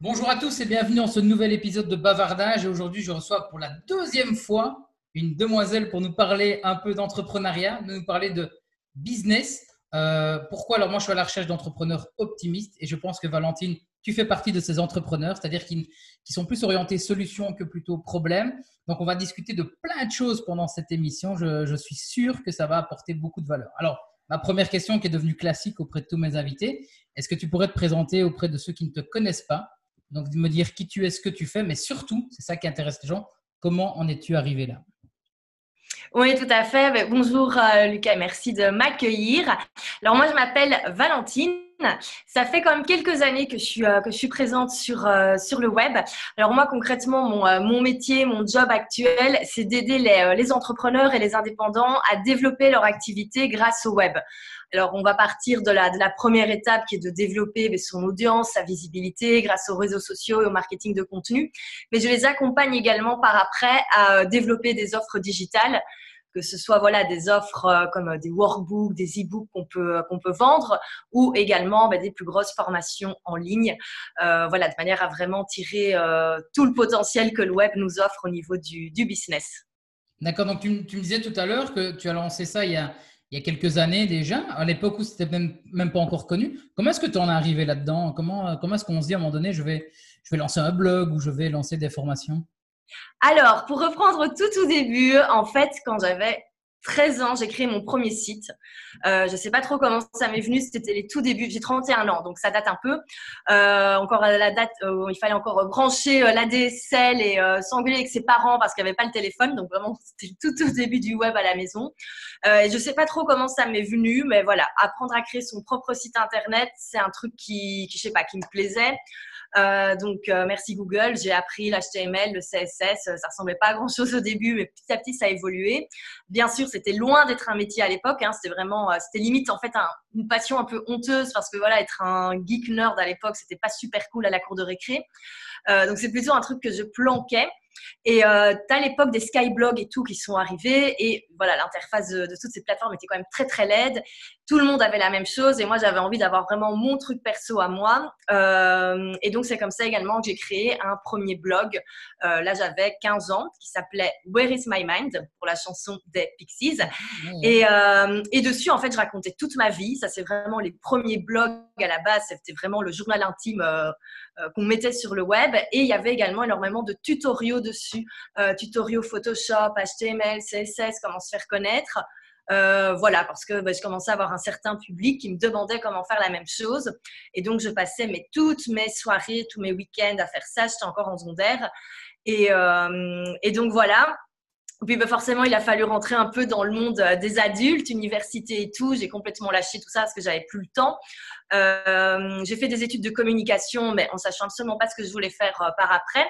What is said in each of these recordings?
Bonjour à tous et bienvenue dans ce nouvel épisode de Bavardage. Et aujourd'hui, je reçois pour la deuxième fois une demoiselle pour nous parler un peu d'entrepreneuriat, nous parler de business. Euh, pourquoi? Alors moi, je suis à la recherche d'entrepreneurs optimistes et je pense que Valentine, tu fais partie de ces entrepreneurs, c'est-à-dire qui, sont plus orientés solutions que plutôt problèmes. Donc, on va discuter de plein de choses pendant cette émission. Je, je suis sûr que ça va apporter beaucoup de valeur. Alors, ma première question qui est devenue classique auprès de tous mes invités, est-ce que tu pourrais te présenter auprès de ceux qui ne te connaissent pas? Donc, de me dire qui tu es, ce que tu fais, mais surtout, c'est ça qui intéresse les gens, comment en es-tu arrivé là? Oui, tout à fait. Ben, bonjour euh, Lucas, merci de m'accueillir. Alors moi, je m'appelle Valentine. Ça fait quand même quelques années que je suis, euh, que je suis présente sur, euh, sur le web. Alors moi, concrètement, mon, mon métier, mon job actuel, c'est d'aider les, les entrepreneurs et les indépendants à développer leur activité grâce au web. Alors, on va partir de la, de la première étape qui est de développer ben, son audience, sa visibilité grâce aux réseaux sociaux et au marketing de contenu. Mais je les accompagne également par après à développer des offres digitales que ce soit voilà des offres euh, comme des workbooks, des e-books qu'on peut qu'on peut vendre, ou également ben, des plus grosses formations en ligne, euh, voilà de manière à vraiment tirer euh, tout le potentiel que le web nous offre au niveau du, du business. D'accord, donc tu, tu, me disais tout à l'heure que tu as lancé ça il y a, il y a quelques années déjà, à l'époque où c'était même, même pas encore connu. Comment est-ce que tu en es arrivé là-dedans? Comment, comment est-ce qu'on se dit à un moment donné, je vais, je vais lancer un blog ou je vais lancer des formations? Alors, pour reprendre tout au début, en fait, quand j'avais 13 ans, j'ai créé mon premier site. Euh, je ne sais pas trop comment ça m'est venu, c'était les tout débuts. J'ai 31 ans, donc ça date un peu. Euh, encore la date où il fallait encore brancher euh, l'ADSL et s'engueuler avec ses parents parce qu'il n'y avait pas le téléphone. Donc vraiment, c'était tout au début du web à la maison. je ne sais pas trop comment ça m'est venu, mais voilà, apprendre à créer son propre site internet, c'est un truc qui, qui, je sais pas, qui me plaisait. Euh, donc, euh, merci Google. J'ai appris l'HTML, le CSS. Ça ressemblait pas à grand chose au début, mais petit à petit, ça a évolué. Bien sûr, c'était loin d'être un métier à l'époque. Hein. C'était vraiment, euh, c'était limite en fait une passion un peu honteuse parce que voilà, être un geek nerd à l'époque, c'était pas super cool à la cour de récré. donc, c'est plutôt un truc que je planquais. Et euh, tu as l'époque des skyblogs et tout qui sont arrivés. Et voilà, l'interface de, toutes ces plateformes était quand même très, très laide. Tout le monde avait la même chose. Et moi, j'avais envie d'avoir vraiment mon truc perso à moi. Euh, et donc, c'est comme ça également que j'ai créé un premier blog. Euh, là, j'avais 15 ans, qui s'appelait Where is my mind pour la chanson des Pixies. Mmh. Et, euh, et dessus, en fait, je racontais toute ma vie. Ça, c'est vraiment les premiers blogs à la base. C'était vraiment le journal intime qu'on mettait sur le web. Et il y avait également énormément de tutoriaux dessus, euh, tutoriaux Photoshop, HTML, CSS, comment se faire connaître. Euh, voilà, parce que bah, je commençais à avoir un certain public qui me demandait comment faire la même chose. Et donc, je passais mais, toutes mes soirées, tous mes week-ends à faire ça. J'étais encore en secondaire. Et, et donc, voilà. Puis bah, forcément, il a fallu rentrer un peu dans le monde des adultes, université et tout. J'ai complètement lâché tout ça parce que j'avais plus le temps. Euh, j'ai fait des études de communication, mais en sachant absolument pas ce que je voulais faire euh, par après.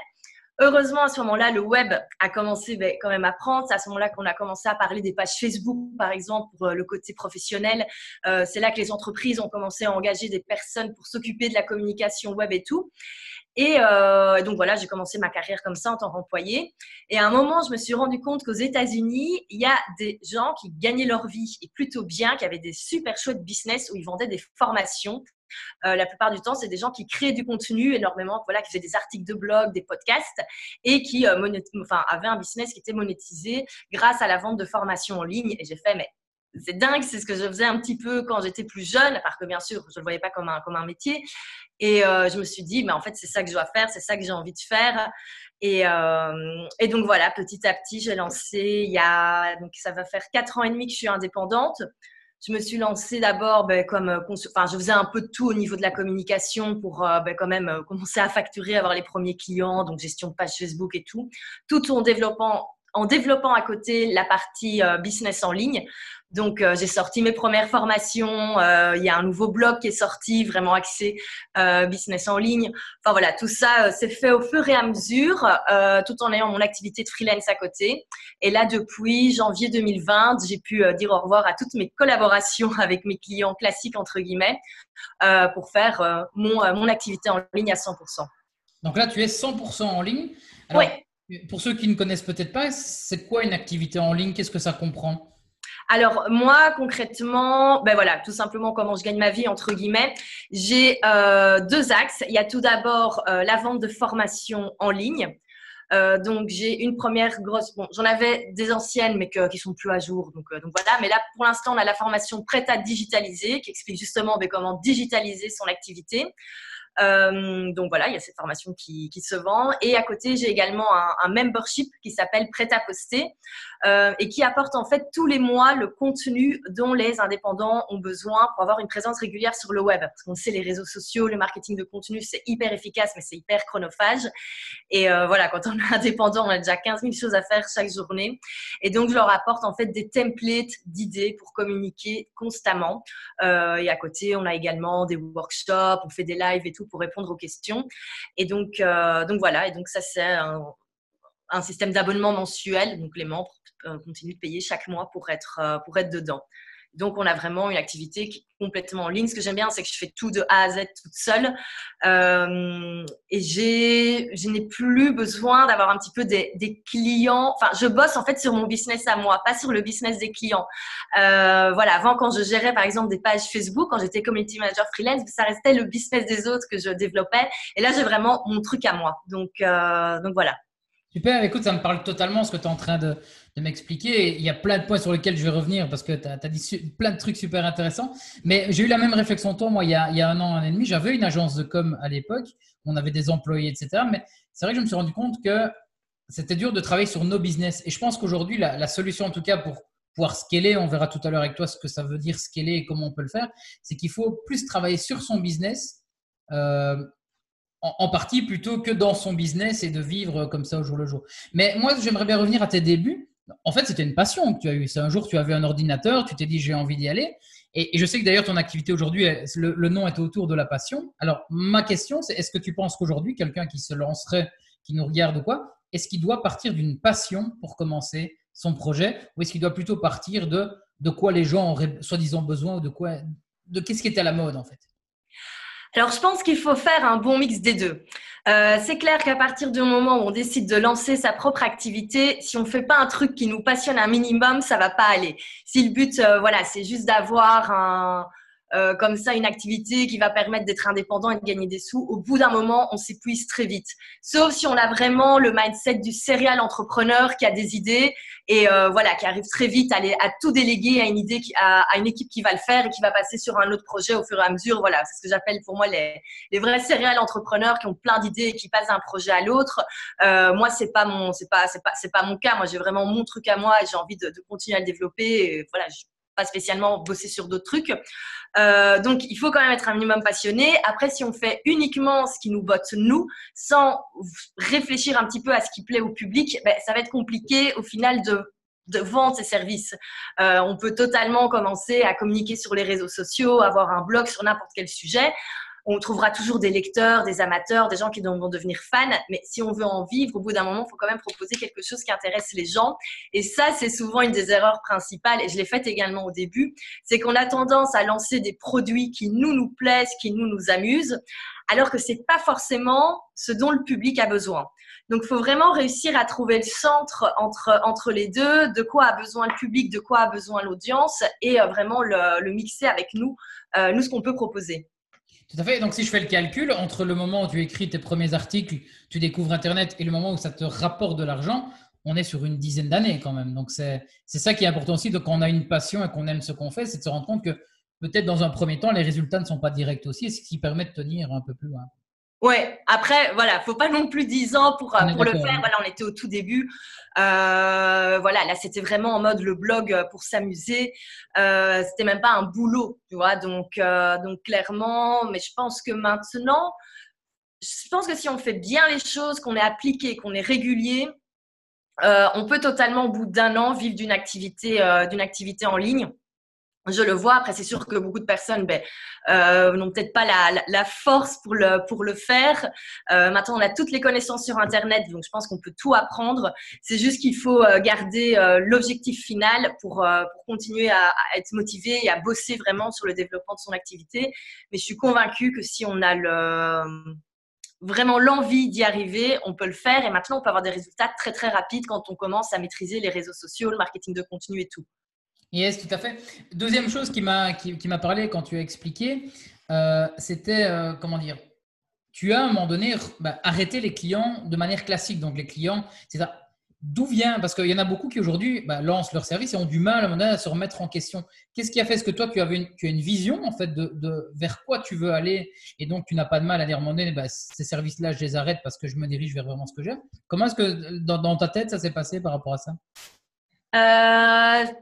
Heureusement, à ce moment-là, le web a commencé ben, quand même à prendre. C'est à ce moment-là qu'on a commencé à parler des pages Facebook, par exemple, pour euh, le côté professionnel. Euh, c'est là que les entreprises ont commencé à engager des personnes pour s'occuper de la communication web et tout. Et euh, donc voilà, j'ai commencé ma carrière comme ça en tant qu'employé. Et à un moment, je me suis rendu compte qu'aux États-Unis, il y a des gens qui gagnaient leur vie et plutôt bien, qui avaient des super chouettes business où ils vendaient des formations. Euh, la plupart du temps, c'est des gens qui créent du contenu énormément, voilà, qui faisaient des articles de blog, des podcasts et qui euh, avaient un business qui était monétisé grâce à la vente de formations en ligne. Et j'ai fait, mais c'est dingue, c'est ce que je faisais un petit peu quand j'étais plus jeune, parce que bien sûr, je ne le voyais pas comme un, comme un métier. Et euh, je me suis dit, mais en fait, c'est ça que je dois faire, c'est ça que j'ai envie de faire. Et, euh, donc voilà, petit à petit, j'ai lancé, il y a, donc ça va faire quatre ans et demi que je suis indépendante. Je me suis lancée d'abord ben, comme, enfin, je faisais un peu de tout au niveau de la communication pour euh, ben, quand même commencer à facturer, avoir les premiers clients, donc gestion de page Facebook et tout, tout en développant en développant à côté la partie business en ligne. Donc, euh, j'ai sorti mes premières formations. Euh, il y a un nouveau blog qui est sorti, vraiment axé euh, business en ligne. Enfin voilà, tout ça s'est fait au fur et à mesure, tout en ayant mon activité de freelance à côté. Et là, depuis janvier 2020, j'ai pu dire au revoir à toutes mes collaborations avec mes clients classiques entre guillemets pour faire mon, mon activité en ligne à 100%. Donc là, tu es 100% en ligne. oui. Pour ceux qui ne connaissent peut-être pas, c'est quoi une activité en ligne? Qu'est-ce que ça comprend? Alors moi concrètement, ben voilà, tout simplement comment je gagne ma vie entre guillemets. J'ai euh, deux axes. Il y a tout d'abord euh, la vente de formation en ligne. Euh, donc j'ai une première grosse. Bon, j'en avais des anciennes, mais que, qui sont plus à jour. Donc voilà. Mais là, pour l'instant, on a la formation prête à digitaliser, qui explique justement ben, comment digitaliser son activité. Euh, donc voilà, il y a cette formation qui, se vend. Et à côté, j'ai également un, un, membership qui s'appelle Prêt à poster euh, et qui apporte en fait tous les mois le contenu dont les indépendants ont besoin pour avoir une présence régulière sur le web. Parce qu'on sait, les réseaux sociaux, le marketing de contenu, c'est hyper efficace, mais c'est hyper chronophage. Et euh, voilà, quand on est indépendant, on a déjà 15 000 choses à faire chaque journée. Et donc, je leur apporte en fait des templates d'idées pour communiquer constamment. Euh, et à côté, on a également des workshops, on fait des lives et tout pour répondre aux questions. Et donc, voilà, et donc ça c'est un, un système d'abonnement mensuel. Donc les membres continuent de payer chaque mois pour être, euh, pour être dedans. Donc, on a vraiment une activité qui est complètement en ligne. Ce que j'aime bien, c'est que je fais tout de A à Z toute seule. Euh, et je n'ai plus besoin d'avoir un petit peu des, clients. Enfin, je bosse en fait sur mon business à moi, pas sur le business des clients. Euh, voilà, avant, quand je gérais par exemple des pages Facebook, quand j'étais community manager freelance, ça restait le business des autres que je développais. Et là, j'ai vraiment mon truc à moi. Donc, donc voilà. Super, écoute, ça me parle totalement ce que tu es en train de, m'expliquer. Il y a plein de points sur lesquels je vais revenir parce que tu as, dit plein de trucs super intéressants. Mais j'ai eu la même réflexion toi, moi, il y, a, un an, un an et demi. J'avais une agence de com à l'époque. On avait des employés, etc. Mais c'est vrai que je me suis rendu compte que c'était dur de travailler sur nos business. Et je pense qu'aujourd'hui, la, la, solution, en tout cas, pour pouvoir scaler, on verra tout à l'heure avec toi ce que ça veut dire scaler et comment on peut le faire, c'est qu'il faut plus travailler sur son business. Euh, en, partie plutôt que dans son business et de vivre comme ça au jour le jour. Mais moi, j'aimerais bien revenir à tes débuts. En fait, c'était une passion que tu as eue. C'est un jour, tu avais un ordinateur, tu t'es dit, j'ai envie d'y aller. Et, je sais que d'ailleurs, ton activité aujourd'hui, le, nom est autour de la passion. Alors, ma question, c'est est-ce que tu penses qu'aujourd'hui, quelqu'un qui se lancerait, qui nous regarde ou quoi, est-ce qu'il doit partir d'une passion pour commencer son projet ou est-ce qu'il doit plutôt partir de, de quoi les gens auraient soi-disant besoin ou de quoi, de qu'est-ce qui était à la mode en fait? Alors, je pense qu'il faut faire un bon mix des deux. Euh, c'est clair qu'à partir du moment où on décide de lancer sa propre activité, si on fait pas un truc qui nous passionne un minimum, ça va pas aller. Si le but, euh, voilà, c'est juste d'avoir un, euh, comme ça une activité qui va permettre d'être indépendant et de gagner des sous, au bout d'un moment, on s'épuise très vite. Sauf si on a vraiment le mindset du serial entrepreneur qui a des idées et euh, voilà, qui arrive très vite à, à tout déléguer à une idée, à, à, une équipe qui va le faire et qui va passer sur un autre projet au fur et à mesure. Voilà, c'est ce que j'appelle pour moi les, les vrais serial entrepreneurs qui ont plein d'idées et qui passent d'un projet à l'autre. Euh, moi, c'est pas mon, c'est pas, c'est pas, c'est pas mon cas. Moi, j'ai vraiment mon truc à moi et j'ai envie de, de, continuer à le développer. Et, voilà, pas spécialement bosser sur d'autres trucs. Euh, donc, il faut quand même être un minimum passionné. Après, si on fait uniquement ce qui nous botte nous, sans réfléchir un petit peu à ce qui plaît au public, ben, ça va être compliqué au final de de vendre ses services. Euh, on peut totalement commencer à communiquer sur les réseaux sociaux, avoir un blog sur n'importe quel sujet on trouvera toujours des lecteurs, des amateurs, des gens qui vont devenir fans. Mais si on veut en vivre, au bout d'un moment, il faut quand même proposer quelque chose qui intéresse les gens. Et ça, c'est souvent une des erreurs principales. Et je l'ai faite également au début. C'est qu'on a tendance à lancer des produits qui nous, nous plaisent, qui nous, nous amusent, alors que c'est pas forcément ce dont le public a besoin. Donc, il faut vraiment réussir à trouver le centre entre, entre les deux, de quoi a besoin le public, de quoi a besoin l'audience, et euh, vraiment le, mixer avec nous, euh, nous, ce qu'on peut proposer. Tout à fait. Donc, si je fais le calcul, entre le moment où tu écris tes premiers articles, tu découvres Internet et le moment où ça te rapporte de l'argent, on est sur une dizaine d'années quand même. Donc, c'est ça qui est important aussi. Donc, quand on a une passion et qu'on aime ce qu'on fait, c'est de se rendre compte que peut-être dans un premier temps, les résultats ne sont pas directs aussi, ce qui permet de tenir un peu plus loin. Ouais, après, voilà, faut pas non plus 10 ans pour, euh, pour le faire. Voilà, on était au tout début. Euh, voilà, là, c'était vraiment en mode le blog euh, pour s'amuser. Euh, c'était même pas un boulot, tu vois. Donc, euh, donc, clairement, mais je pense que maintenant, je pense que si on fait bien les choses, qu'on est appliqué, qu'on est régulier, euh, on peut totalement, au bout d'un an, vivre d'une activité, d'une activité en ligne je le vois. Après, c'est sûr que beaucoup de personnes ben, euh, n'ont peut-être pas la, force pour le, faire. Euh, maintenant, on a toutes les connaissances sur Internet, donc je pense qu'on peut tout apprendre. C'est juste qu'il faut euh, garder l'objectif final pour, continuer à, être motivé et à bosser vraiment sur le développement de son activité. Mais je suis convaincue que si on a vraiment l'envie d'y arriver, on peut le faire. Et maintenant, on peut avoir des résultats très, très rapides quand on commence à maîtriser les réseaux sociaux, le marketing de contenu et tout. Yes, tout à fait. Deuxième chose qui m'a qui, parlé quand tu as expliqué, euh, c'était euh, comment dire Tu as à un moment donné bah, arrêté les clients de manière classique. Donc les clients, c'est ça. D'où vient Parce qu'il y en a beaucoup qui aujourd'hui bah, lancent leur service et ont du mal à, un moment donné, à se remettre en question. Qu'est-ce qui a fait Est-ce que toi, tu, avais une, tu as une vision en fait de, vers quoi tu veux aller et donc tu n'as pas de mal à dire à un moment donné, bah, ces services-là, je les arrête parce que je me dirige vers vraiment ce que j'aime? Comment est-ce que dans, dans, ta tête, ça s'est passé par rapport à ça? Euh,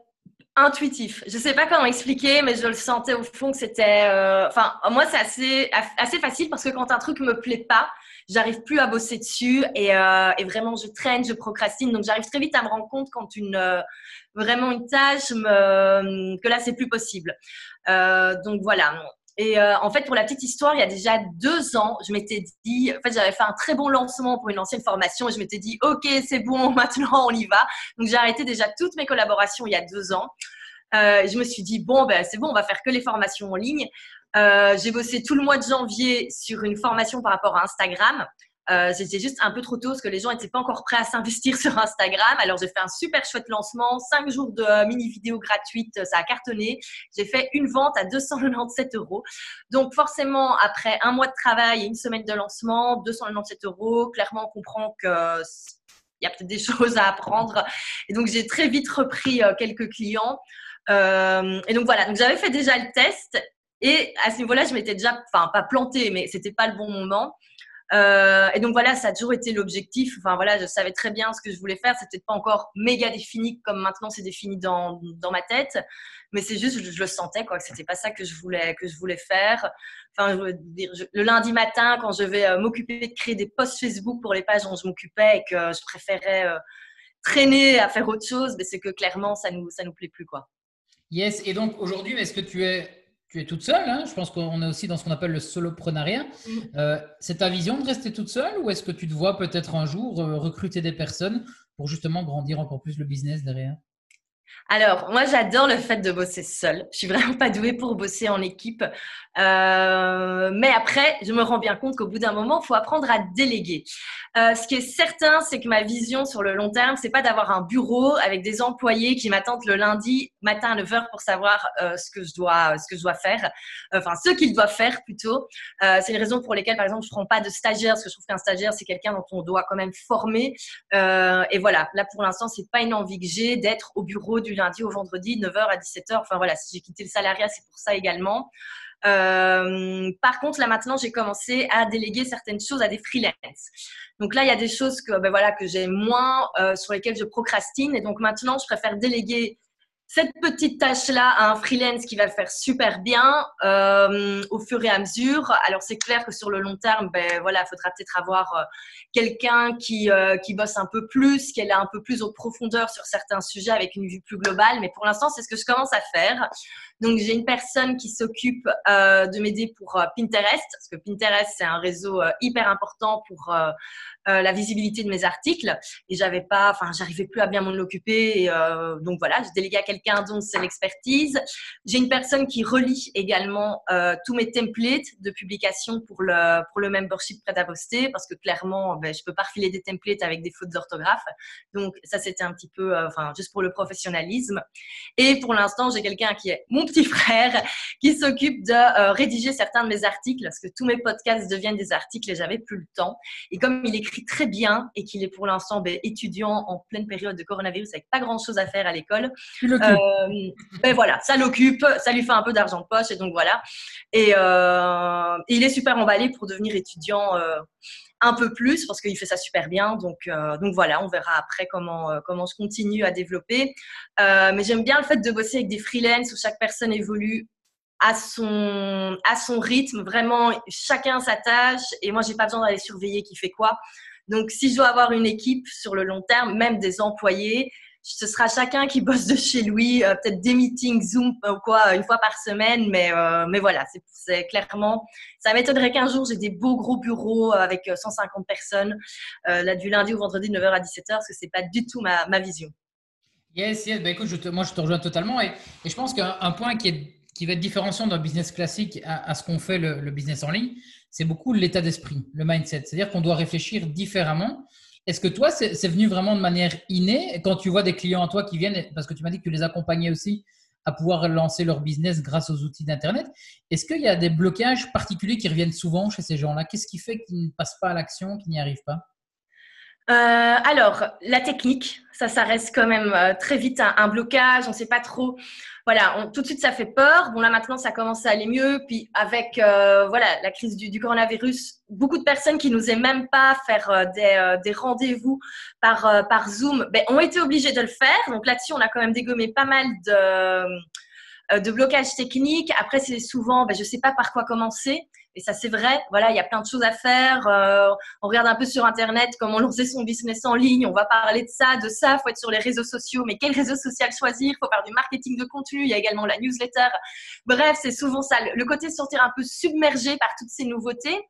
intuitif. Je sais pas comment expliquer, mais je le sentais au fond que c'était. Euh, enfin, moi, c'est assez, assez facile parce que quand un truc me plaît pas, j'arrive plus à bosser dessus et, euh, et, vraiment je traîne, je procrastine. Donc, j'arrive très vite à me rendre compte quand une euh, vraiment une tâche me, que là, c'est plus possible. Euh, donc voilà. Et euh, en fait, pour la petite histoire, il y a déjà deux ans, je m'étais dit, en fait, j'avais fait un très bon lancement pour une ancienne formation et je m'étais dit, OK, c'est bon, maintenant on y va. Donc, j'ai arrêté déjà toutes mes collaborations il y a deux ans. Euh, je me suis dit, bon, ben, c'est bon, on va faire que les formations en ligne. Euh, j'ai bossé tout le mois de janvier sur une formation par rapport à Instagram. Euh, c'était juste un peu trop tôt parce que les gens n'étaient pas encore prêts à s'investir sur Instagram. Alors j'ai fait un super chouette lancement, cinq jours de euh, mini vidéo gratuite, ça a cartonné. J'ai fait une vente à 297 euros. Donc forcément après un mois de travail et une semaine de lancement, 297 euros. Clairement on comprend que il y a peut-être des choses à apprendre. Et donc j'ai très vite repris euh, quelques clients. Euh, et donc voilà, donc j'avais fait déjà le test et à ce niveau-là, je m'étais déjà, enfin pas planté, mais c'était pas le bon moment. Euh, et donc voilà, ça a toujours été l'objectif. Enfin voilà, je savais très bien ce que je voulais faire. C'était pas encore méga défini comme maintenant c'est défini dans, dans ma tête, mais c'est juste je, je, le sentais quoi. C'était pas ça que je voulais que je voulais faire. Enfin, je veux dire, le lundi matin quand je vais euh, m'occuper de créer des posts Facebook pour les pages dont je m'occupais et que je préférais euh, traîner à faire autre chose, mais c'est que clairement ça nous ça nous plaît plus quoi. Yes. Et donc aujourd'hui, est-ce que tu es tu es toute seule. Hein je pense qu'on est aussi dans ce qu'on appelle le soloprenariat. Mm. Euh, c'est ta vision de rester toute seule ou est-ce que tu te vois peut-être un jour euh, recruter des personnes pour justement grandir encore plus le business derrière? Alors, moi, j'adore le fait de bosser seule. Je suis vraiment pas douée pour bosser en équipe. Euh, mais après, je me rends bien compte qu'au bout d'un moment, il faut apprendre à déléguer. Euh, ce qui est certain, c'est que ma vision sur le long terme, c'est pas d'avoir un bureau avec des employés qui m'attendent le lundi matin à 9h pour savoir euh, ce que je dois, ce que je dois faire. Enfin, ce qu'ils doivent faire plutôt. C'est une raison pour lesquelles, par exemple, je prends pas de stagiaire, parce que je trouve qu'un stagiaire, c'est quelqu'un dont on doit quand même former. Et voilà, là, pour l'instant, c'est pas une envie que j'ai d'être au bureau du lundi au vendredi, 9h à 17h. Enfin voilà, si j'ai quitté le salariat, c'est pour ça également. Euh, par contre, là maintenant, j'ai commencé à déléguer certaines choses à des freelances. Donc là, il y a des choses que, ben voilà, que j'ai moins, euh, sur lesquelles je procrastine. Et donc maintenant, je préfère déléguer cette petite tâche-là à un freelance qui va faire super bien euh, au fur et à mesure. Alors c'est clair que sur le long terme, ben voilà, il faudra peut-être avoir euh, quelqu'un qui euh, qui bosse un peu plus, qui est là un peu plus en profondeur sur certains sujets avec une vue plus globale. Mais pour l'instant, c'est ce que je commence à faire. Donc j'ai une personne qui s'occupe euh, de m'aider pour euh, Pinterest, parce que Pinterest c'est un réseau euh, hyper important pour la visibilité de mes articles. Et j'avais pas, enfin j'arrivais plus à bien m'en occuper. donc voilà, j'ai délégué à quelqu'un dont c'est l'expertise. J'ai une personne qui relie également tous mes templates de publication pour le pour le membership prêt à poster, parce que clairement, ben, je peux pas refiler des templates avec des fautes d'orthographe. Donc ça c'était un petit peu, enfin juste pour le professionnalisme. Et pour l'instant, j'ai quelqu'un qui est petit frère qui s'occupe de euh, rédiger certains de mes articles parce que tous mes podcasts deviennent des articles et j'avais plus le temps. Et comme il écrit très bien et qu'il est pour l'instant ben, étudiant en pleine période de coronavirus avec pas grand chose à faire à l'école, euh, ben voilà, ça l'occupe, ça lui fait un peu d'argent de poche et donc voilà. Et, euh, et, il est super emballé pour devenir étudiant un peu plus parce qu'il fait ça super bien. Donc, euh, donc voilà, on verra après comment, euh, comment je continue à développer. Euh, mais j'aime bien le fait de bosser avec des freelances où chaque personne évolue à son, à son rythme, vraiment chacun sa tâche. Et moi, j'ai pas besoin d'aller surveiller qui fait quoi. Donc, si je dois avoir une équipe sur le long terme, même des employés, ce sera chacun qui bosse de chez lui, euh, peut-être des meetings Zoom ou quoi, une fois par semaine, mais, euh, mais voilà, c'est clairement, ça m'étonnerait qu'un jour j'ai des beaux gros bureaux avec 150 euh, personnes, là, du lundi au vendredi, 9h à 17h, parce que c'est pas du tout ma, ma vision. Yes, yes, bah, écoute, moi je te rejoins totalement et, et je pense qu'un point qui, est, qui va être différenciant d'un business classique à, à ce qu'on fait le, le business en ligne, c'est beaucoup l'état d'esprit, le mindset. C'est-à-dire qu'on doit réfléchir différemment Est-ce que toi, c'est venu vraiment de manière innée quand tu vois des clients à toi qui viennent, parce que tu m'as dit que tu les accompagnais aussi à pouvoir lancer leur business grâce aux outils d'Internet. Est-ce qu'il y a des blocages particuliers qui reviennent souvent chez ces gens-là? Qu'est-ce qui fait qu'ils ne passent pas à l'action, qu'ils n'y arrivent pas? Euh, alors, la technique, ça, ça reste quand même euh, très vite un, blocage. On ne sait pas trop. Voilà, tout de suite, ça fait peur. Bon, là, maintenant, ça commence à aller mieux. Puis, avec euh, voilà, la crise du, coronavirus, beaucoup de personnes qui n'osaient même pas faire des, des rendez-vous par, par Zoom ben, ont été obligées de le faire. Donc, là-dessus, on a quand même dégommé pas mal de, de blocages techniques. Après, c'est souvent, ben, je ne sais pas par quoi commencer. Et ça, c'est vrai. Voilà, il y a plein de choses à faire. Euh, on regarde un peu sur Internet comment lancer son business en ligne. On va parler de ça, de ça. Il faut être sur les réseaux sociaux. Mais quel réseau social choisir? Il faut faire du marketing de contenu. Il y a également la newsletter. Bref, c'est souvent ça. Le côté sortir un peu submergé par toutes ces nouveautés.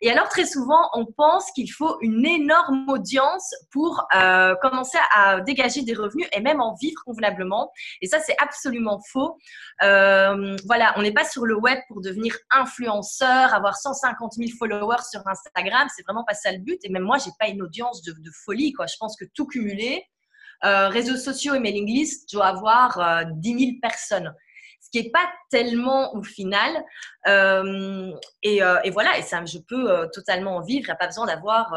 Et alors, très souvent, on pense qu'il faut une énorme audience pour euh, commencer à dégager des revenus et même en vivre convenablement. Et ça, c'est absolument faux. Euh, voilà, on n'est pas sur le web pour devenir influenceur avoir 150 000 followers sur Instagram, c'est vraiment pas ça le but. Et même moi, j'ai pas une audience de, folie, quoi. Je pense que tout cumulé, euh, réseaux sociaux et mailing list, je dois avoir 10 euh, 000 personnes. Ce qui n'est pas tellement au final. Euh, et, voilà, et ça, je peux totalement en vivre. Il n'y a pas besoin d'avoir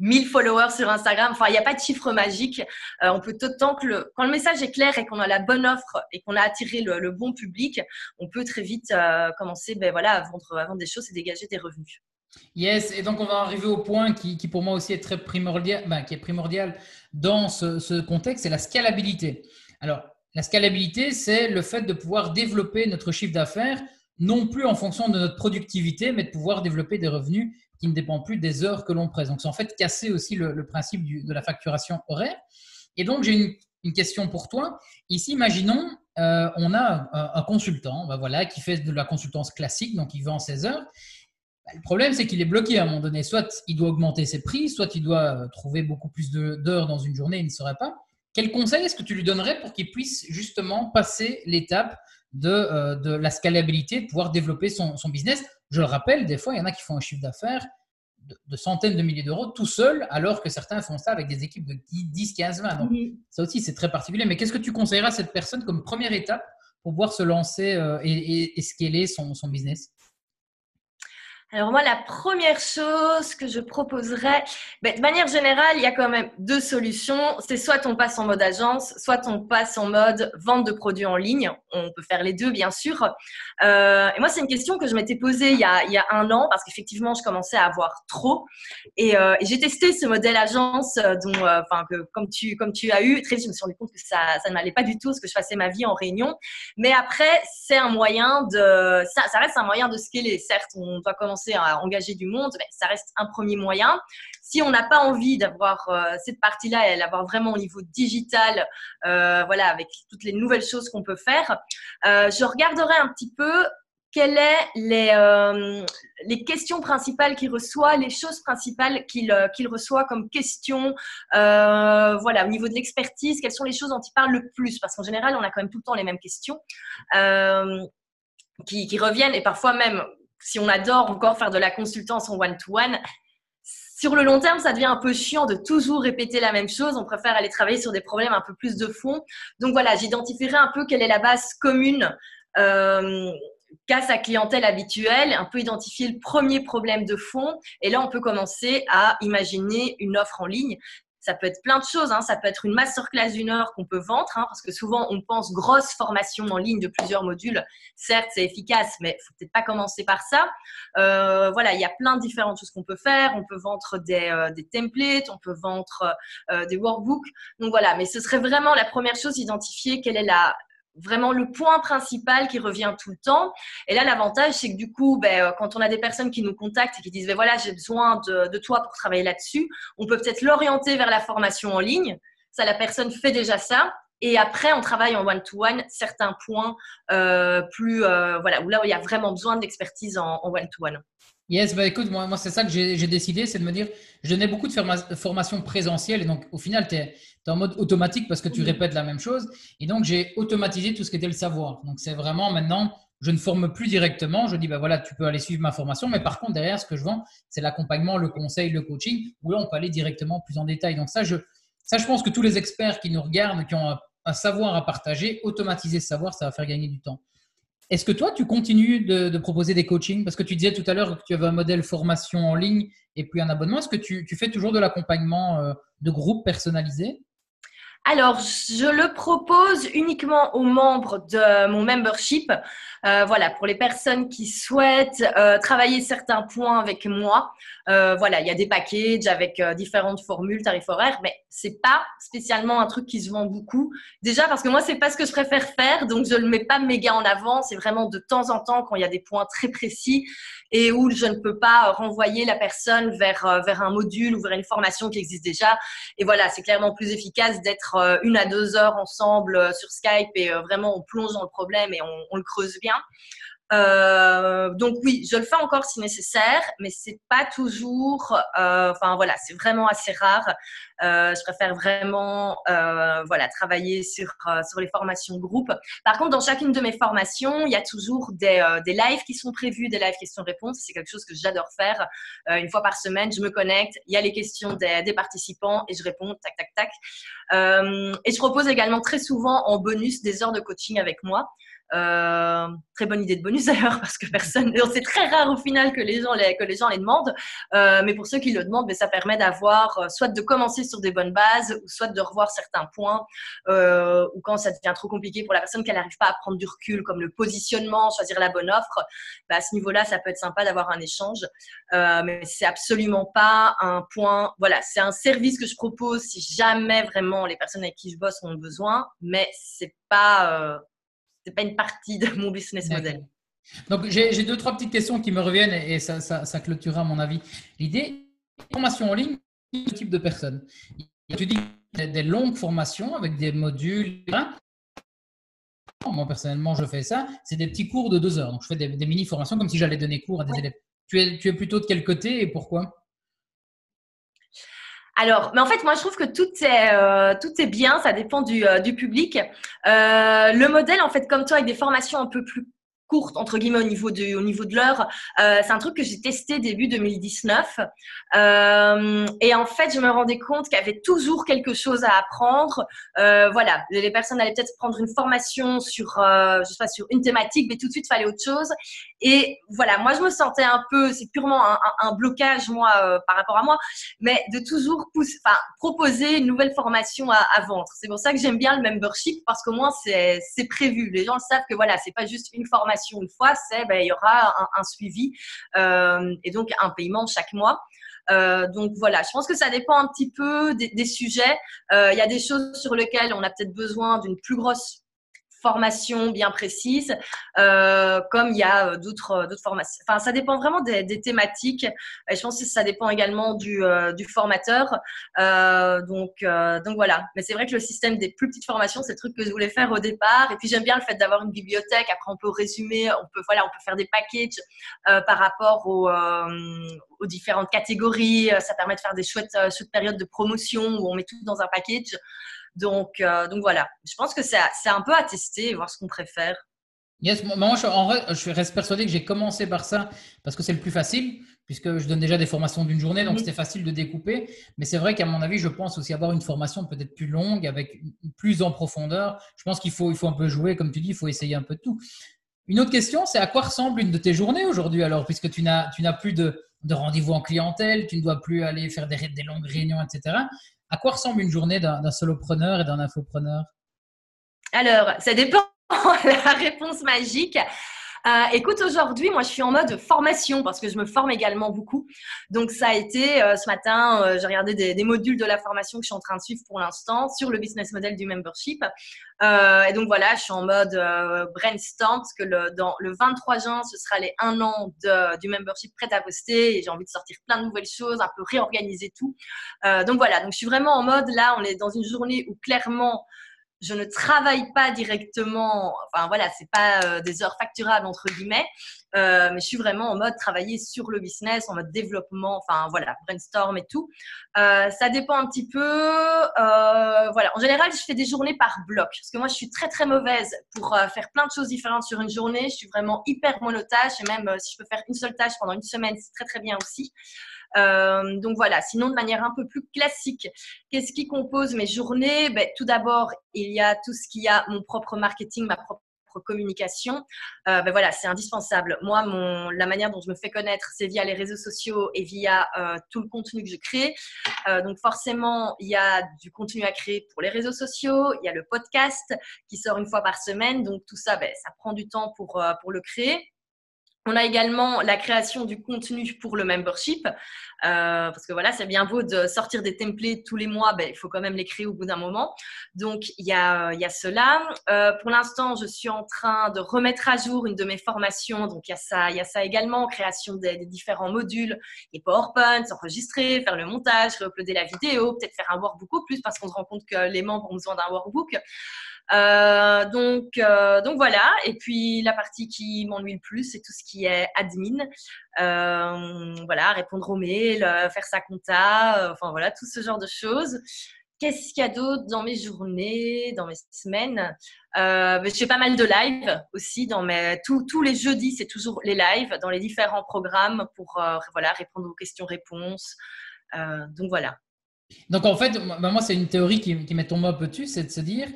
1000 followers sur Instagram. Enfin, il n'y a pas de chiffre magique. Euh, on peut autant que le, quand le message est clair et qu'on a la bonne offre et qu'on a attiré le, bon public, on peut très vite euh, commencer ben, voilà, à, vendre, à vendre des choses et dégager des revenus. Yes, et donc on va arriver au point qui, qui pour moi aussi est très primordial, ben, qui est primordial dans ce, ce contexte, c'est la scalabilité. Alors, la scalabilité, c'est le fait de pouvoir développer notre chiffre d'affaires, non plus en fonction de notre productivité, mais de pouvoir développer des revenus qui ne dépend plus des heures que l'on presse. Donc, c'est en fait casser aussi le, principe de la facturation horaire. Et donc, j'ai une, question pour toi. Ici, imaginons, euh, on a un, consultant ben voilà, qui fait de la consultance classique, donc il vend 16 heures. Ben, le problème, c'est qu'il est bloqué à un moment donné. Soit il doit augmenter ses prix, soit il doit euh, trouver beaucoup plus d'heures dans une journée, il ne saurait pas. Quel conseil est-ce que tu lui donnerais pour qu'il puisse justement passer l'étape de, euh, de, la scalabilité, de pouvoir développer son, son business je le rappelle, des fois, il y en a qui font un chiffre d'affaires de, centaines de milliers d'euros tout seul, alors que certains font ça avec des équipes de 10, 15, 20. Donc, ça aussi, c'est très particulier. Mais qu'est-ce que tu conseillerais à cette personne comme première étape pour pouvoir se lancer euh, et, et, scaler son, son business? Alors moi, la première chose que je proposerais, ben, de manière générale, il y a quand même deux solutions. C'est soit on passe en mode agence, soit on passe en mode vente de produits en ligne. On peut faire les deux, bien sûr. Euh, et moi, c'est une question que je m'étais posée il y, a, un an parce qu'effectivement, je commençais à avoir trop. Et, euh, j'ai testé ce modèle agence euh, dont, euh, que comme tu, comme tu as eu, très vite, je me suis rendu compte que ça, ne m'allait pas du tout, ce que je faisais ma vie en réunion. Mais après, c'est un moyen de, ça, ça reste un moyen de scaler. Certes, on doit commencer à engager du monde, ben, ça reste un premier moyen. Si on n'a pas envie d'avoir euh, cette partie-là et l'avoir vraiment au niveau digital, euh, voilà, avec toutes les nouvelles choses qu'on peut faire, euh, je regarderai un petit peu quelles sont les, les questions principales qu'il reçoit, les choses principales qu'il reçoit comme questions, voilà, au niveau de l'expertise, quelles sont les choses dont il parle le plus Parce qu'en général, on a quand même tout le temps les mêmes questions qui, reviennent et parfois même si on adore encore faire de la consultance en one-to-one, sur le long terme, ça devient un peu chiant de toujours répéter la même chose. On préfère aller travailler sur des problèmes un peu plus de fond. Donc voilà, j'identifierai un peu quelle est la base commune euh, qu'a sa clientèle habituelle, un peu identifier le premier problème de fond. Et là, on peut commencer à imaginer une offre en ligne. Ça peut être plein de choses. Hein. Ça peut être une masterclass d'une heure qu'on peut vendre, hein, parce que souvent on pense grosse formation en ligne de plusieurs modules. Certes, c'est efficace, mais faut peut-être pas commencer par ça. Euh, voilà, il y a plein de différentes choses qu'on peut faire. On peut vendre des, euh, des templates, on peut vendre euh, des workbooks. Donc voilà, mais ce serait vraiment la première chose, identifier quelle est la, vraiment le point principal qui revient tout le temps. Et là, l'avantage, c'est que du coup, ben, euh, quand on a des personnes qui nous contactent et qui disent, ben voilà, j'ai besoin de, toi pour travailler là-dessus, on peut peut-être l'orienter vers la formation en ligne. Ça, la personne fait déjà ça. Et après, on travaille en one-to-one certains points euh, plus, euh, voilà, où là, où il y a vraiment besoin d'expertise en one-to-one. Yes, bah écoute, moi, moi c'est ça que j'ai décidé, c'est de me dire, je donnais beaucoup de formations présentielles et donc au final, tu es, en mode automatique parce que tu répètes la même chose. Et donc, j'ai automatisé tout ce qui était le savoir. Donc, c'est vraiment maintenant je ne forme plus directement. Je dis, ben voilà, tu peux aller suivre ma formation, mais par contre, derrière, ce que je vends, c'est l'accompagnement, le conseil, le coaching, où là, on peut aller directement plus en détail. Donc ça, je, ça, je pense que tous les experts qui nous regardent, qui ont un, savoir à partager, automatiser ce savoir, ça va faire gagner du temps. Est-ce que toi, tu continues de, proposer des coachings? Parce que tu disais tout à l'heure que tu avais un modèle formation en ligne et puis un abonnement. Est-ce que tu, fais toujours de l'accompagnement euh, de groupe personnalisé alors, je le propose uniquement aux membres de mon membership. Euh, voilà, pour les personnes qui souhaitent euh, travailler certains points avec moi. Euh, voilà, il y a des packages avec différentes formules, tarifs horaires, mais c'est pas spécialement un truc qui se vend beaucoup. Déjà parce que moi, c'est pas ce que je préfère faire, donc je le mets pas méga en avant. C'est vraiment de temps en temps quand il y a des points très précis et où je ne peux pas renvoyer la personne vers vers un module ou vers une formation qui existe déjà. Et voilà, c'est clairement plus efficace d'être une à deux heures ensemble sur Skype et vraiment on plonge dans le problème et on, on le creuse bien euh, donc oui, je le fais encore si nécessaire, mais c'est pas toujours. Euh, enfin voilà, c'est vraiment assez rare. Euh, je préfère vraiment voilà travailler sur sur les formations groupe. Par contre, dans chacune de mes formations, il y a toujours des, des lives qui sont prévus, des lives questions-réponses. C'est quelque chose que j'adore faire. une fois par semaine, je me connecte, il y a les questions des, des participants et je réponds tac tac tac. et je propose également très souvent en bonus des heures de coaching avec moi. Euh, très bonne idée de bonus d'ailleurs parce que personne, c'est très rare au final que les gens les, que les gens les demandent. Euh, mais pour ceux qui le demandent, mais ben, ça permet d'avoir euh, soit de commencer sur des bonnes bases ou soit de revoir certains points ou quand ça devient trop compliqué pour la personne qu'elle n'arrive pas à prendre du recul, comme le positionnement, choisir la bonne offre. Ben, à ce niveau-là, ça peut être sympa d'avoir un échange, mais c'est absolument pas un point. Voilà, c'est un service que je propose si jamais vraiment les personnes avec qui je bosse ont besoin, mais c'est pas c'est pas une partie de mon business model. Donc, j'ai deux, trois petites questions qui me reviennent et ça, ça, clôturera mon avis. L'idée, formation en ligne, quel type de personnes Tu dis des, longues formations avec des modules. Moi, personnellement, je fais ça. C'est des petits cours de deux heures. Donc, je fais des, mini-formations comme si j'allais donner cours à des élèves. Tu es, tu es plutôt de quel côté et pourquoi? Alors, mais en fait, moi, je trouve que tout est, euh, tout est bien, ça dépend du, euh, du public. Euh, le modèle, en fait, comme toi, avec des formations un peu plus courte entre guillemets au niveau de au niveau de l'heure. Euh, c'est un truc que j'ai testé début 2019 euh, et en fait je me rendais compte qu'il y avait toujours quelque chose à apprendre. Euh, voilà, les personnes allaient peut-être prendre une formation sur je sais pas sur une thématique, mais tout de suite il fallait autre chose. Et voilà, moi je me sentais un peu, c'est purement un, blocage moi par rapport à moi, mais de toujours proposer une nouvelle formation à, à vendre. C'est pour ça que j'aime bien le membership parce qu'au moins c'est prévu. Les gens savent que voilà, c'est pas juste une formation une fois, c'est ben, il y aura un, suivi euh, et donc un paiement chaque mois. Euh, donc voilà, je pense que ça dépend un petit peu des, sujets. Euh, il y a des choses sur lesquelles on a peut-être besoin d'une plus grosse formation bien précise, euh, comme il y a euh, d'autres euh, d'autres formations. Enfin, ça dépend vraiment des, thématiques. Et je pense que ça dépend également du, du formateur. Donc donc voilà. Mais c'est vrai que le système des plus petites formations, c'est le truc que je voulais faire au départ. Et puis j'aime bien le fait d'avoir une bibliothèque. Après, on peut résumer, on peut voilà, on peut faire des packages par rapport aux, aux différentes catégories. Ça permet de faire des chouettes, chouettes périodes de promotion où on met tout dans un package. Donc, euh, donc voilà, je pense que c'est un peu à tester et voir ce qu'on préfère. Yes, moi, je, en vrai, je reste persuadé que j'ai commencé par ça parce que c'est le plus facile, puisque je donne déjà des formations d'une journée, donc c'était facile de découper. Mais c'est vrai qu'à mon avis, je pense aussi avoir une formation peut-être plus longue, avec plus en profondeur. Je pense qu'il faut, il faut un peu jouer, comme tu dis, il faut essayer un peu de tout. Une autre question, c'est à quoi ressemble une de tes journées aujourd'hui alors, puisque tu n'as, tu n'as plus de, de rendez-vous en clientèle, tu ne dois plus aller faire des, des longues réunions, etc. À quoi ressemble une journée d'un solopreneur et d'un infopreneur? Alors, ça dépend la réponse magique. Euh, écoute, aujourd'hui, moi, je suis en mode formation parce que je me forme également beaucoup. Donc, ça a été euh, ce matin, euh, j'ai regardé des, modules de la formation que je suis en train de suivre pour l'instant sur le business model du membership. et donc, voilà, je suis en mode brainstorm parce que le, dans le 23 juin, ce sera les un an de, du membership prêt à poster et j'ai envie de sortir plein de nouvelles choses, un peu réorganiser tout. donc, voilà, donc je suis vraiment en mode là, on est dans une journée où clairement, je ne travaille pas directement, enfin voilà, c'est pas euh, des heures facturables entre guillemets, euh, mais je suis vraiment en mode travailler sur le business, en mode développement, enfin voilà, brainstorm et tout. Euh, ça dépend un petit peu, voilà. En général, je fais des journées par bloc, parce que moi, je suis très très mauvaise pour faire plein de choses différentes sur une journée. Je suis vraiment hyper monotâche, et même si je peux faire une seule tâche pendant une semaine, c'est très très bien aussi. Euh, donc voilà, sinon de manière un peu plus classique, qu'est-ce qui compose mes journées? Ben, Tout d'abord, il y a tout ce qui a mon propre marketing, ma propre communication, euh, ben voilà, c'est indispensable. Moi, mon, la manière dont je me fais connaître, c'est via les réseaux sociaux et via euh, tout le contenu que je crée. donc forcément, il y a du contenu à créer pour les réseaux sociaux, il y a le podcast qui sort une fois par semaine. Donc tout ça, ben, ça prend du temps pour le créer. On a également la création du contenu pour le membership, euh, parce que voilà, c'est bien beau de sortir des templates tous les mois, ben, il faut quand même les créer au bout d'un moment. Donc, il y a, cela. Euh, pour l'instant, je suis en train de remettre à jour une de mes formations, donc il y a ça, également, création des, différents modules, et PowerPoint, enregistrer, faire le montage, uploader la vidéo, peut-être faire un workbook au plus, parce qu'on se rend compte que les membres ont besoin d'un workbook. Euh, donc, euh, donc voilà. Et puis la partie qui m'ennuie le plus, c'est tout ce qui est admin. Euh, voilà, répondre aux mails, faire sa compta, enfin voilà, tout ce genre de choses. Qu'est-ce qu'il y a d'autre dans mes journées, dans mes semaines? Euh, Je fais pas mal de live aussi. Dans mes, tous les jeudis, c'est toujours les lives dans les différents programmes pour voilà, répondre aux questions-réponses. donc voilà. Donc en fait, moi, c'est une théorie qui, qui m'est tombée un peu dessus, c'est de se dire,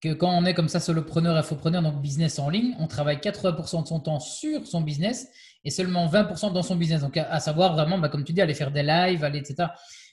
que quand on est comme ça solopreneur, infopreneur, donc business en ligne, on travaille 80% de son temps sur son business et seulement 20% dans son business. Donc, à, savoir vraiment, bah, comme tu dis, aller faire des lives, aller, etc.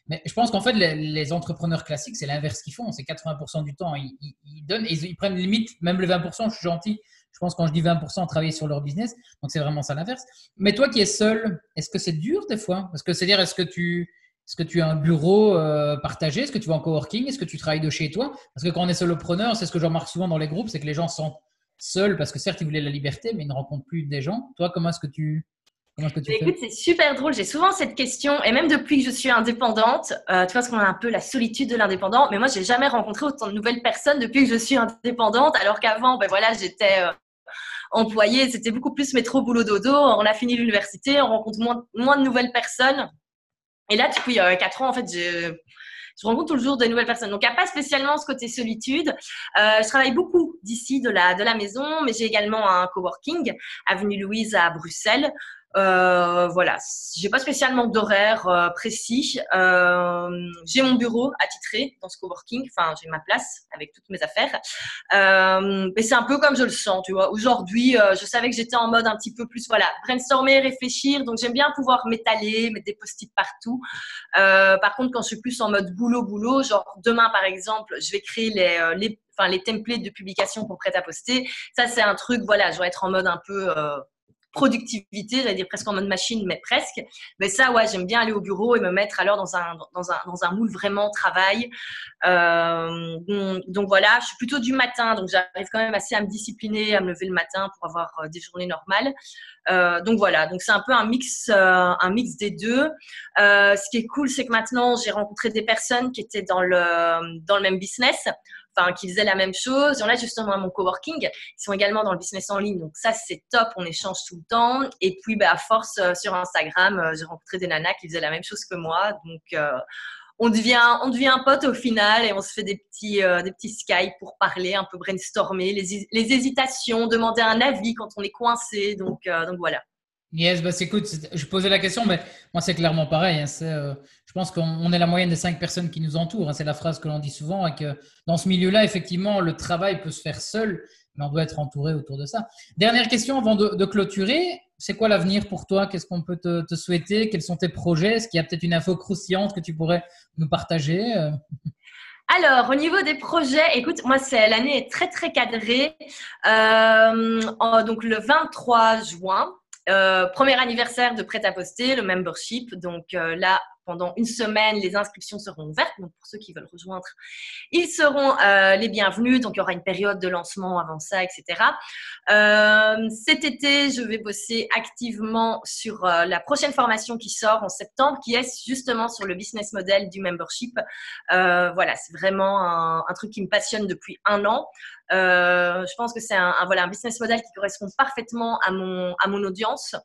Mais je pense qu'en fait, les, entrepreneurs classiques, c'est l'inverse qu'ils font. C'est 80% du temps, ils, donnent et ils, prennent limite, même les 20%, je suis gentil. Je pense quand je dis 20%, travailler sur leur business. Donc, c'est vraiment ça l'inverse. Mais toi qui es seul, est-ce que c'est dur des fois? Parce que c'est-à-dire, est-ce que tu est-ce que tu as un bureau euh, partagé? Est-ce que tu vas en coworking? Est-ce que tu travailles de chez toi? Parce que quand on est solopreneur, c'est ce que je remarque souvent dans les groupes, c'est que les gens sont seuls parce que certes, ils voulaient la liberté, mais ils ne rencontrent plus des gens. Toi, comment est-ce que tu, Comment que tu Écoute, c'est super drôle. J'ai souvent cette question, et même depuis que je suis indépendante, euh, tu vois, parce qu'on a un peu la solitude de l'indépendant, mais moi, j'ai jamais rencontré autant de nouvelles personnes depuis que je suis indépendante, alors qu'avant, ben voilà, j'étais euh, employée, c'était beaucoup plus métro, boulot, dodo. On a fini l'université, on rencontre moins, moins de nouvelles personnes. Et là, depuis euh, quatre ans, en fait, je, je rencontre toujours de nouvelles personnes. Donc, il n'y a pas spécialement ce côté solitude. Euh, je travaille beaucoup d'ici, de la, de la maison, mais j'ai également un coworking, Avenue Louise à Bruxelles, euh, voilà, j'ai pas spécialement d'horaire euh, précis. Euh, j'ai mon bureau attitré dans ce coworking. Enfin, j'ai ma place avec toutes mes affaires. Euh, mais c'est un peu comme je le sens, tu vois. Aujourd'hui, euh, je savais que j'étais en mode un petit peu plus, voilà, brainstormer, réfléchir. Donc, j'aime bien pouvoir m'étaler, mettre des post-it partout. par contre, quand je suis plus en mode boulot, boulot, genre demain, par exemple, je vais créer les, les enfin les templates de publication pour prêt à poster. Ça, c'est un truc, voilà, je vais être en mode un peu euh, productivité, j'allais dire presque en mode machine, mais presque. Mais ça, ouais, j'aime bien aller au bureau et me mettre alors dans un, dans un, dans un moule vraiment travail. Euh, donc voilà, je suis plutôt du matin, donc j'arrive quand même assez à me discipliner, à me lever le matin pour avoir euh, des journées normales. Euh, donc voilà, donc c'est un peu un mix, un mix des deux. ce qui est cool, c'est que maintenant j'ai rencontré des personnes qui étaient dans le, dans le même business enfin, qui faisaient la même chose. Il y en a justement à mon coworking, ils sont également dans le business en ligne. Donc ça, c'est top, on échange tout le temps. Et puis, bah, à force, euh, sur Instagram, euh, j'ai rencontré des nanas qui faisaient la même chose que moi. Donc, euh, on devient, on devient pote au final et on se fait des petits, des petits Skype pour parler, un peu brainstormer, les, les, hésitations, demander un avis quand on est coincé. Donc, voilà. Yes, bah écoute, je posais la question, mais moi c'est clairement pareil. Hein, je pense qu'on est la moyenne des cinq personnes qui nous entourent. Hein, c'est la phrase que l'on dit souvent et que dans ce milieu-là, effectivement, le travail peut se faire seul, mais on doit être entouré autour de ça. Dernière question avant de, clôturer. C'est quoi l'avenir pour toi? Qu'est-ce qu'on peut te, te, souhaiter? Quels sont tes projets? Est-ce qu'il y a peut-être une info croustillante que tu pourrais nous partager? Euh? Alors, au niveau des projets, écoute, moi, c'est l'année est très très cadrée. Euh, donc, le 23 juin, euh, premier anniversaire de prêt à poster, le membership. Donc là, pendant une semaine, les inscriptions seront ouvertes. Donc, pour ceux qui veulent rejoindre, ils seront les bienvenus. Donc, il y aura une période de lancement avant ça, etc. cet été, je vais bosser activement sur la prochaine formation qui sort en septembre, qui est justement sur le business model du membership. voilà, c'est vraiment un, un, truc qui me passionne depuis un an. Euh, je pense que c'est un, voilà, un business model qui correspond parfaitement à mon, à mon audience.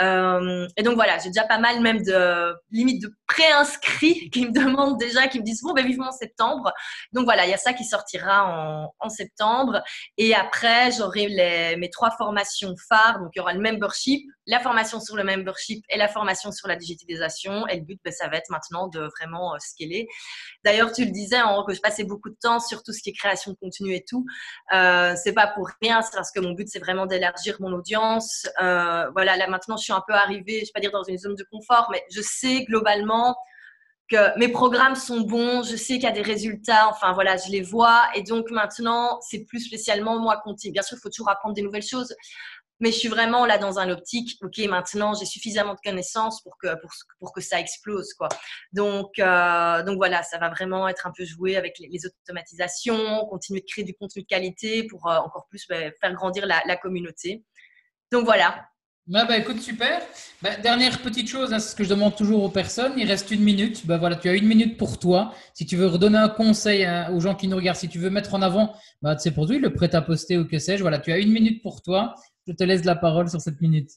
Euh, et donc voilà, j'ai déjà pas mal même de limite de préinscrits qui me demandent déjà, qui me disent bon ben vivement septembre. Donc voilà, il y a ça qui sortira en, en septembre. Et après, j'aurai mes trois formations phares. Donc il y aura le membership, la formation sur le membership et la formation sur la digitalisation. Et le but, ben, ça va être maintenant de vraiment euh, scaler. D'ailleurs, tu le disais, en que je passais beaucoup de temps sur tout ce qui est création de contenu et tout. Euh, c'est pas pour rien, c'est parce que mon but c'est vraiment d'élargir mon audience. Euh, voilà, là maintenant je suis un peu arrivée, je vais pas dire dans une zone de confort, mais je sais globalement que mes programmes sont bons, je sais qu'il y a des résultats, enfin voilà, je les vois. Et donc maintenant, c'est plus spécialement moi compter. Bien sûr, il faut toujours apprendre des nouvelles choses, mais je suis vraiment là dans un optique, ok, maintenant j'ai suffisamment de connaissances pour que, pour, que ça explose. Quoi. Donc, euh, donc voilà, ça va vraiment être un peu joué avec les, automatisations, continuer de créer du contenu de qualité pour euh, encore plus bah, faire grandir la, communauté. Donc voilà. Bah, bah, écoute, super. Bah, dernière petite chose, hein, c'est ce que je demande toujours aux personnes. Il reste une minute. Bah, voilà, tu as une minute pour toi. Si tu veux redonner un conseil hein, aux gens qui nous regardent, si tu veux mettre en avant bah, ces produits, le prêt à poster ou que sais-je, voilà, tu as une minute pour toi. Je te laisse la parole sur cette minute.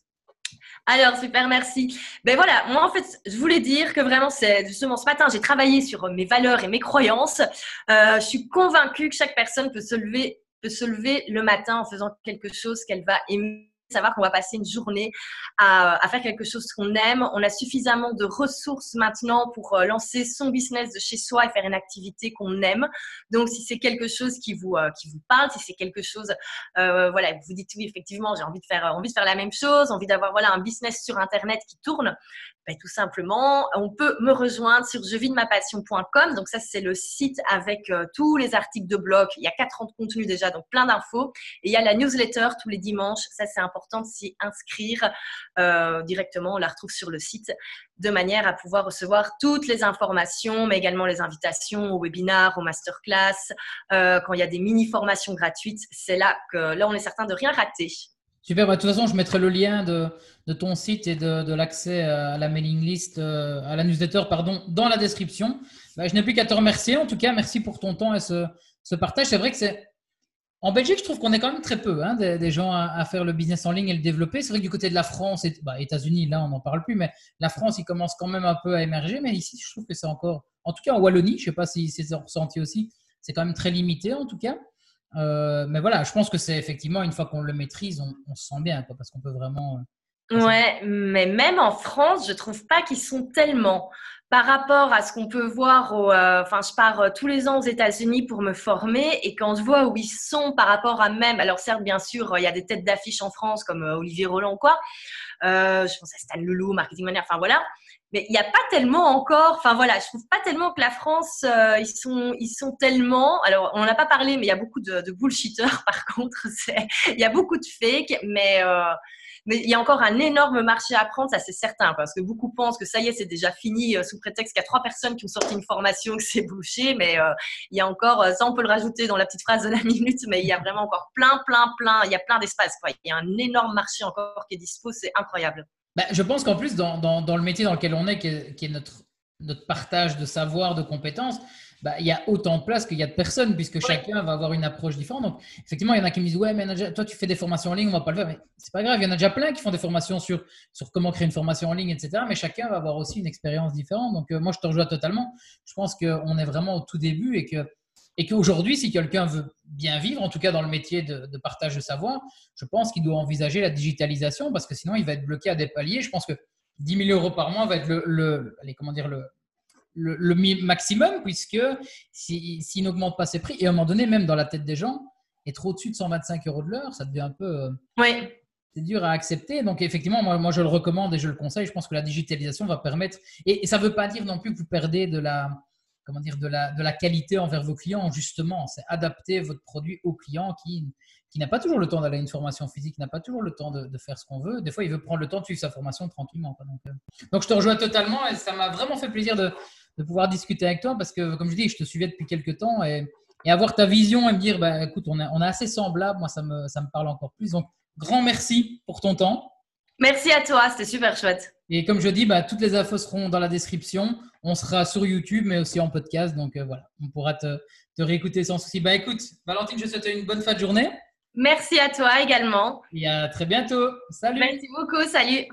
Alors, super, merci. Ben voilà, moi en fait, je voulais dire que vraiment, c'est justement ce matin, j'ai travaillé sur mes valeurs et mes croyances. Euh, je suis convaincue que chaque personne peut se lever, peut se lever le matin en faisant quelque chose qu'elle va aimer savoir qu'on va passer une journée à, faire quelque chose qu'on aime. On a suffisamment de ressources maintenant pour euh, lancer son business de chez soi et faire une activité qu'on aime. Donc, si c'est quelque chose qui vous, euh, qui vous parle, si c'est quelque chose, euh, voilà, vous dites oui, effectivement, j'ai envie de faire, envie de faire la même chose, envie d'avoir voilà un business sur Internet qui tourne, ben, tout simplement, on peut me rejoindre sur jevidemapassion.com. Donc ça, c'est le site avec tous les articles de blog. Il y a 4 ans de contenu déjà, donc plein d'infos. Et il y a la newsletter tous les dimanches. Ça, c'est important important de s'y inscrire euh, directement. On la retrouve sur le site de manière à pouvoir recevoir toutes les informations, mais également les invitations aux webinars, aux masterclass. Euh, quand il y a des mini-formations gratuites, c'est là que là, on est certain de rien rater. Super, bah, de toute façon, je mettrai le lien de, ton site et de, l'accès à la mailing list, euh, à la newsletter, pardon, dans la description. Bah, je n'ai plus qu'à te remercier. En tout cas, merci pour ton temps et ce, ce partage. C'est vrai que c'est en Belgique, je trouve qu'on est quand même très peu hein, des, gens à, faire le business en ligne et le développer. C'est vrai que du côté de la France et bah, États-Unis, là, on n'en parle plus, mais la France, il commence quand même un peu à émerger. Mais ici, je trouve que c'est encore, en tout cas en Wallonie, je ne sais pas si c'est ressenti aussi, c'est quand même très limité en tout cas. Euh, mais voilà, je pense que c'est effectivement, une fois qu'on le maîtrise, on, se sent bien, parce qu'on peut vraiment. Euh, ouais, mais même en France, je trouve pas qu'ils sont tellement par rapport à ce qu'on peut voir, euh, enfin, je pars tous les ans aux États-Unis pour me former et quand je vois où ils sont par rapport à même, alors certes, bien sûr, il y a des têtes d'affiche en France comme Olivier Roland, quoi. je pense à Stan Leloup, Marketing Manager, enfin voilà. Mais il n'y a pas tellement encore, enfin voilà, je trouve pas tellement que la France, ils sont, ils sont tellement. Alors, on n'a pas parlé, mais il y a beaucoup de, de bullshitters par contre. Il y a beaucoup de fake, mais mais il y a encore un énorme marché à prendre, ça c'est certain, parce que beaucoup pensent que ça y est, c'est déjà fini euh, sous prétexte qu'il y a trois personnes qui ont sorti une formation, que c'est bouché, mais euh, il y a encore, euh, ça on peut le rajouter dans la petite phrase de la minute, mais il y a vraiment encore plein, plein, plein, il y a plein d'espace. Il y a un énorme marché encore qui est dispo, c'est incroyable. Bah, je pense qu'en plus, dans, dans, dans, le métier dans lequel on est, qui est, qui est notre, notre partage de savoir, de compétences, bah, il y a autant de place qu'il y a de personnes, puisque chacun va avoir une approche différente. Donc, effectivement, il y en a qui me disent Ouais, mais toi, tu fais des formations en ligne, on va pas le faire. Mais c'est pas grave, il y en a déjà plein qui font des formations sur, sur comment créer une formation en ligne, etc. Mais chacun va avoir aussi une expérience différente. Donc, euh, moi, je te rejoins totalement. Je pense qu'on est vraiment au tout début et que. Et qu'aujourd'hui, si quelqu'un veut bien vivre, en tout cas dans le métier de, de partage de savoir, je pense qu'il doit envisager la digitalisation parce que sinon, il va être bloqué à des paliers. Je pense que 10 000 euros par mois va être le, le allez, comment dire, le, le, maximum, puisque s'il si, n'augmente pas ses prix, et à un moment donné, même dans la tête des gens, être au-dessus de 125 euros de l'heure, ça devient un peu. Euh, oui. C'est dur à accepter. Donc, effectivement, moi, moi, je le recommande et je le conseille. Je pense que la digitalisation va permettre. Et, ça ne veut pas dire non plus que vous perdez de la, comment dire, de la, qualité envers vos clients, justement. C'est adapter votre produit au client qui, qui n'a pas toujours le temps d'aller à une formation physique, n'a pas toujours le temps de, faire ce qu'on veut. Des fois, il veut prendre le temps de suivre sa formation tranquillement. Donc, euh, donc, je te rejoins totalement et ça m'a vraiment fait plaisir de, pouvoir discuter avec toi parce que, comme je dis, je te suivais depuis quelques temps et, et avoir ta vision et me dire, bah, écoute, on est, on est assez semblable, moi, ça me, ça me parle encore plus. Donc, grand merci pour ton temps. Merci à toi, c'était super chouette. Et comme je dis, bah, toutes les infos seront dans la description. On sera sur YouTube, mais aussi en podcast. Donc euh, voilà, on pourra te, te, réécouter sans souci. Bah écoute, Valentine, je te souhaite une bonne fin de journée. Merci à toi également. Et à très bientôt. Salut. Merci beaucoup. Salut.